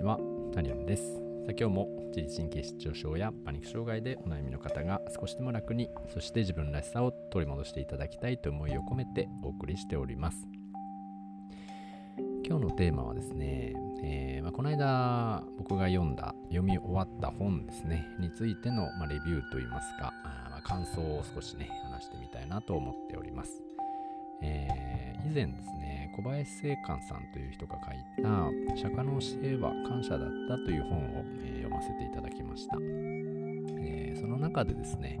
ちは、ハリオンです。さあ今日も自律神経失調症やパニック障害でお悩みの方が少しでも楽に、そして自分らしさを取り戻していただきたいと思いを込めてお送りしております。今日のテーマはですね、えー、まあ、この間僕が読んだ、読み終わった本ですね、についての、まあ、レビューといいますか、あまあ、感想を少しね、話してみたいなと思っております。えー、以前ですね、小林正観さんという人が書いた、釈迦の教えは感謝だったという本を、えー、読ませていただきました。えー、その中でですね、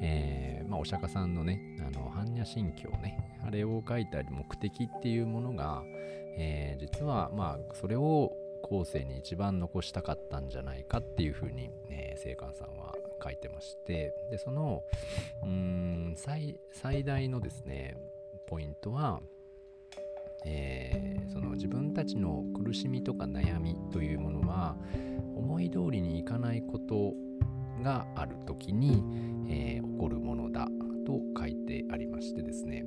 えーまあ、お釈迦さんのね、あの般若心経ね、あれを書いた目的っていうものが、えー、実はまあそれを後世に一番残したかったんじゃないかっていうふうに、えー、聖寛さんは書いてましてでそのうん最最大のですねポイントは、えー、その自分たちの苦しみとか悩みというものは思い通りにいかないことがある時に、えー、起こるものだと書いてありましてですね。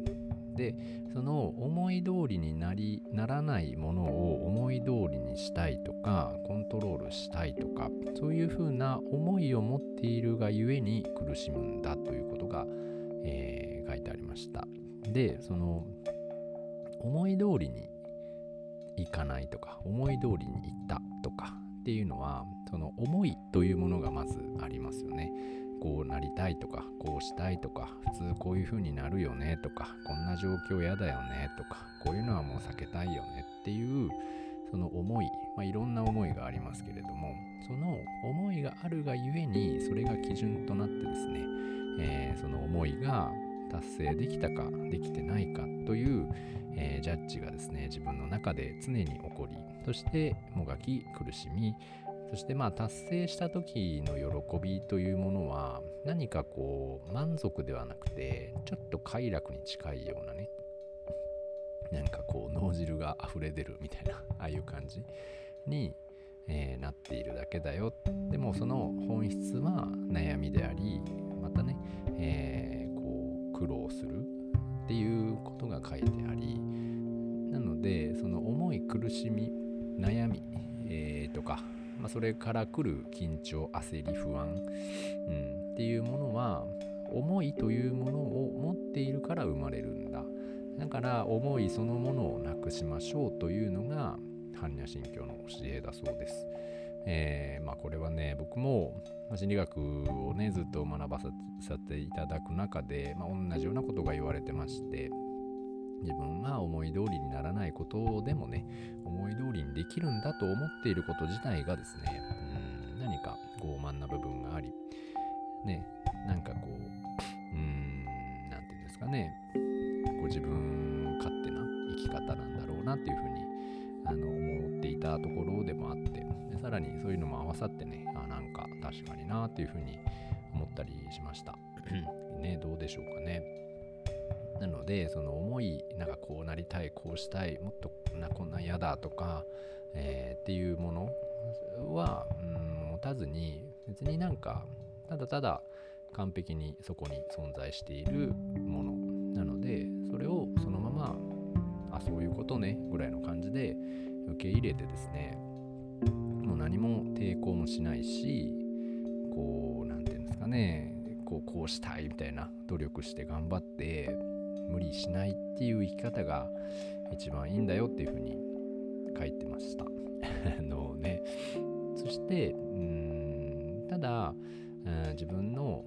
でその思い通りになりならないものを思い通りにしたいとかコントロールしたいとかそういうふうな思いを持っているがゆえに苦しむんだということが、えー、書いてありました。でその思い通りにいかないとか思い通りにいったとかっていうのはその思いというものがまずありますよね。こうなりたいとかこうしたいとか普通こういう風になるよねとかこんな状況嫌だよねとかこういうのはもう避けたいよねっていうその思い、まあ、いろんな思いがありますけれどもその思いがあるがゆえにそれが基準となってですね、えー、その思いが達成できたかできてないかという、えー、ジャッジがですね自分の中で常に起こりそしてもがき苦しみそしてまあ達成した時の喜びというものは何かこう満足ではなくてちょっと快楽に近いようなねなんかこう脳汁が溢れ出るみたいな ああいう感じに、えー、なっているだけだよ。でもその本質は悩みでありまたね、えー、苦労するっていうことが書いてありなのでその重い苦しみ悩み、えー、とかまあ、それから来る緊張焦り不安、うん、っていうものは思いというものを持っているから生まれるんだだから思いそのものをなくしましょうというのが般若心経の教えだそうです。えー、まあ、これはね僕も心理学をねずっと学ばさせていただく中で、まあ、同じようなことが言われてまして自分が思い通りにならないことでもね思い通りにできるんだと思っていること自体がですねうん何か傲慢な部分がありねなんかこううん何て言うんですかねこう自分勝手な生き方なんだろうなっていうふうにあの思いたところでもあってでさらにそういうのも合わさってねあなんか確かになっていうふうに思ったりしました。ねどうでしょうかね。なのでその思いなんかこうなりたいこうしたいもっとなこんな嫌だとか、えー、っていうものは、うん、持たずに別になんかただただ完璧にそこに存在しているもの。なのでそれをそのままあそういうことねぐらいの感じで受け入れてですねもう何も抵抗もしないしこう何て言うんですかねこうこうしたいみたいな努力して頑張って無理しないっていう生き方が一番いいんだよっていうふうに書いてました。あのね、そして、うんただ、うん、自分の、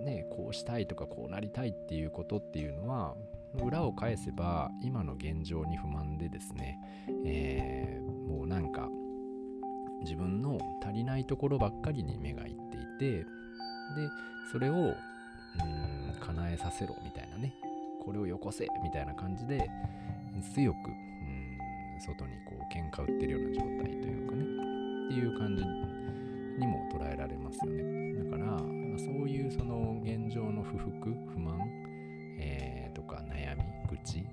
ね、こうしたいとかこうなりたいっていうことっていうのは裏を返せば今の現状に不満でですね、えー、もうなんか自分の足りないところばっかりに目がいっていてでそれをうん叶えさせろみたいなねこれをよこせみたいな感じで強くうん外にこう喧嘩売ってるような状態というかねっていう感じにも捉えられますよね。だから、そういうその現状の不服不満、愚痴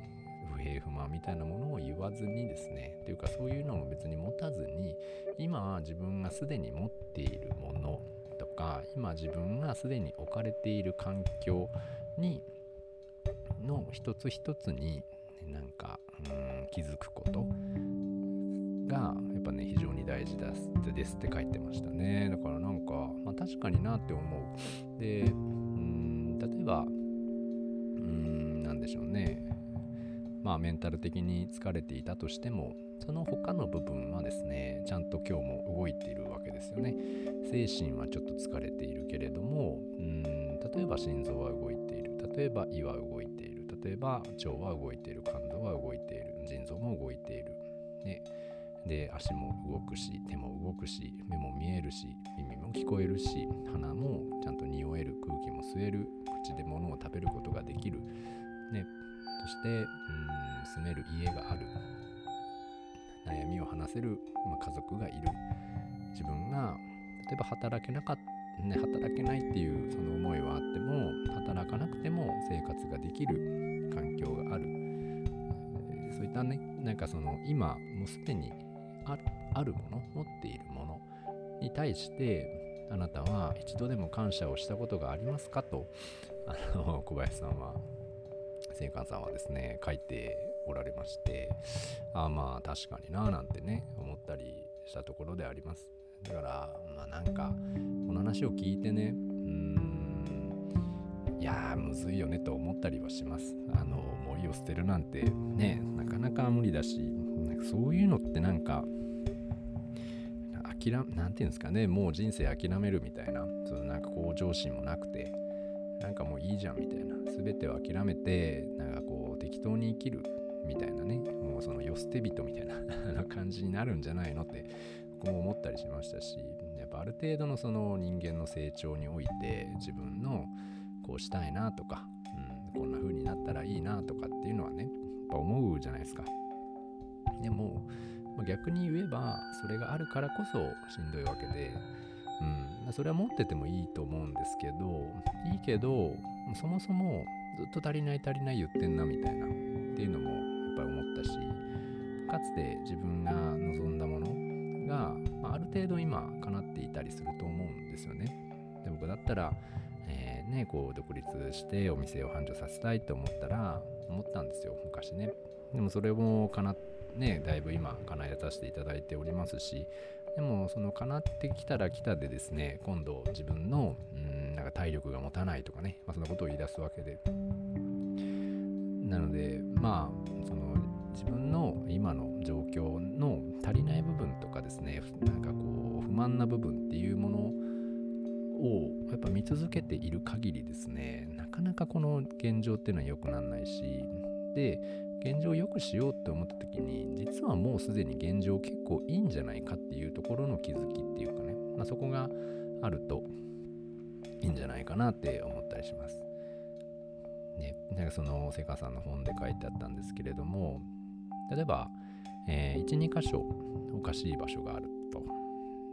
不平不満みたいなものを言わずにですねというかそういうのも別に持たずに今自分がすでに持っているものとか今自分がすでに置かれている環境にの一つ一つになんかうん気づくことがやっぱね非常に大事だですって書いてましたね。だからなんか、まあ、確かになって思う。でうん例えばでしょうね。まあメンタル的に疲れていたとしてもその他の部分はですねちゃんと今日も動いているわけですよね。精神はちょっと疲れているけれどもうん例えば心臓は動いている。例えば胃は動いている。例えば腸は動いている。肝臓は動いている。腎臓も動いている、ね、で足も動くし手も動くし目も見えるし耳も聞こえるし鼻もちゃんと匂える。空気も吸える。口で物を食べることができる、ね、そしてうん住める家がある。悩みを話せる、まあ、家族がいる。自分が例えば働けなかっね、働けないっていうその思いはあっても働かなくても生活ができる環境がある、えそういったねなんかその今もうすでにあるもの持っているものに対してあなたは一度でも感謝をしたことがありますか？とあの小林さんは聖寛さんはですね書いておられましてああまあ確かにななんてね思ったりしたところであります。だからまあなんかこの話を聞いてねうんいやーむずいよねと思ったりはします。あの森を捨てるなんてねなかなか無理だしなんかそういうのってなんか諦なんていうんですかねもう人生諦めるみたいなそのなんか向上心もなくてなんかもういいじゃんみたいな。全てを諦めてなんかこう適当に生きるみたいなね。もうその世捨て人みたいな 感じになるんじゃないのって僕も思ったりしましたしやっぱある程度のその人間の成長において自分のこうしたいなとか、うん、こんな風になったらいいなとかっていうのはねやっぱ思うじゃないですか。でも逆に言えばそれがあるからこそしんどいわけで、うん、それは持っててもいいと思うんですけどいいけどそもそもずっと足りない足りない言ってんなみたいなっていうのもやっぱり思ったしかつて自分が望んだものが、まあ、ある程度今叶っていたりすると思うんですよね。で僕だったら、えー、ね、こう独立してお店を繁盛させたいと思ったら思ったんですよ昔ね。でもそれも叶ってね、だいぶ今叶えさせていただいておりますしでもその叶ってきたら来たでですね今度自分のうんなんか体力が持たないとかね、まあ、そんなことを言い出すわけで。なのでまあその自分の今の状況の足りない部分とかですねなんかこう不満な部分っていうものをやっぱ見続けている限りですねなかなかこの現状っていうのは良くならないしで現状を良くしようって思った時に実はもうすでに現状結構いいんじゃないかっていうところの気づきっていうかね、まあ、そこがあるといいんじゃないかなって思ったりします。ね、なんかその瀬川さんの本で書いてあったんですけれども例えば、えー、12箇所おかしい場所があると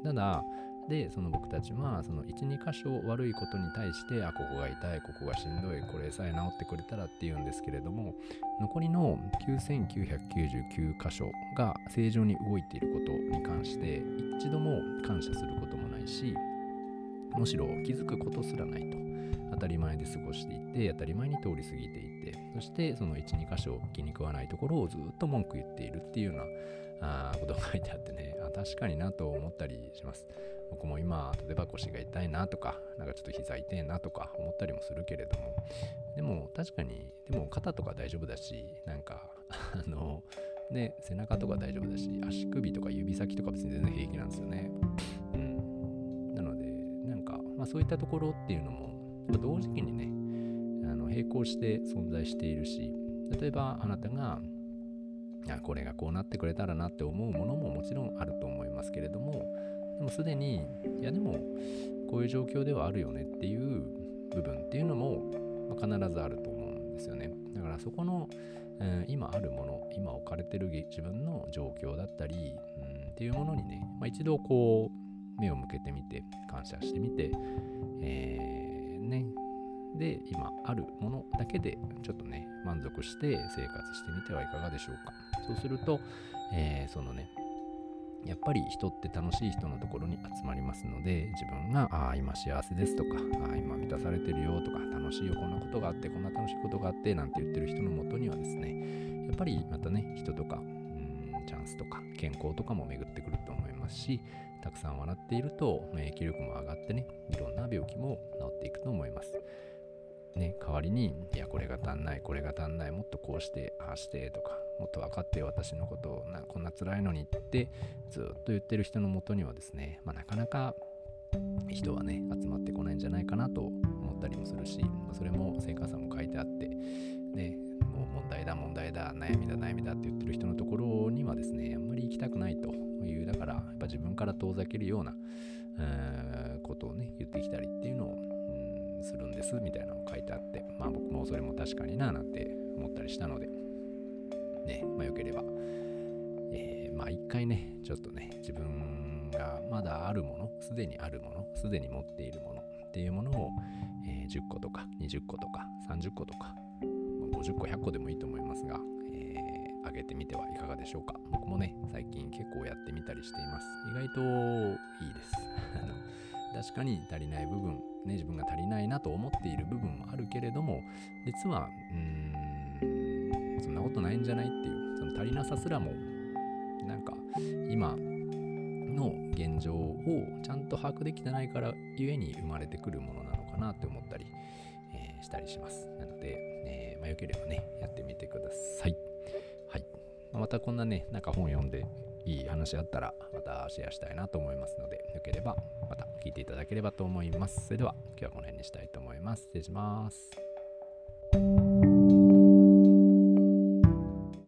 ただでその僕たちはその12箇所悪いことに対してあここが痛いここがしんどいこれさえ治ってくれたらっていうんですけれども残りの9999箇所が正常に動いていることに関して一度も感謝することもないしむしろ気づくことすらないと当たり前で過ごしていて当たり前に通り過ぎていてそしてその12箇所気に食わないところをずっと文句言っているっていうようなことが書いてあってねあ確かになと思ったりします。僕も今例えば腰が痛いなとかなんかちょっと膝痛いなとか思ったりもするけれどもでも確かにでも肩とか大丈夫だしなんか あのね背中とか大丈夫だし足首とか指先とか別に全然平気なんですよね。うん。なのでなんか、まあ、そういったところっていうのもやっぱ同時期にねあの並行して存在しているし例えばあなたがこれがこうなってくれたらなって思うものももちろんあると思いますけれどもでもすでにいやでもこういう状況ではあるよねっていう部分っていうのも、必ずあると思うんですよね。だからそこの、えー、今あるもの今置かれてる自分の状況だったり、うん、っていうものにね、まあ、一度こう目を向けてみて感謝してみて、えー、ね。で今あるものだけでちょっとね満足して生活してみてはいかがでしょうか。そうすると、えー、そのねやっぱり人って楽しい人のところに集まりますので自分がああ今幸せですとかああ今満たされてるよとか楽しいよこんなことがあってこんな楽しいことがあってなんて言ってる人のもとにはですねやっぱりまたね人とかうんチャンスとか健康とかも巡ってくると思いますしたくさん笑っていると免疫力も上がってねいろんな病気も治っていくと思います。ね、代わりに、いや、これが足んない、これが足んない、もっとこうして、ああしてとか、もっと分かって、私のことをな、こんな辛いのにってずっと言ってる人のもとにはですね、まあ、なかなか人はね、集まってこないんじゃないかなと思ったりもするし、まあ、それも聖火さんも書いてあって、ね、もう問題だ、問題だ、悩みだ、悩みだって言ってる人のところにはですね、あんまり行きたくないという、だから、やっぱ自分から遠ざけるような、ことをね、言ってきたりっていうのをするんですみたいなのが書いてあってまあ僕もそれも確かにななんて思ったりしたので。ねまあよければ。えー、まあ一回ねちょっとね自分がまだあるものすでにあるものすでに持っているものっていうものを、えー、10個とか20個とか30個とかま50個100個でもいいと思いますが、えー、上げてみてはいかがでしょうか。僕もね最近結構やってみたりしています。意外といいです。確かに足りない部分ね、自分が足りないなと思っている部分もあるけれども実はうんそんなことないんじゃないっていうその足りなさすらもなんか今の現状をちゃんと把握できてないからゆえに生まれてくるものなのかなって思ったり、えー、したりしますなので、えー、まあ、よければねやってみてくださいはいまたこんなねなんか本読んでいい話あったらまたシェアしたいなと思いますので、よければまた聞いていただければと思います。それでは今日はこの辺にしたいと思います。失礼します。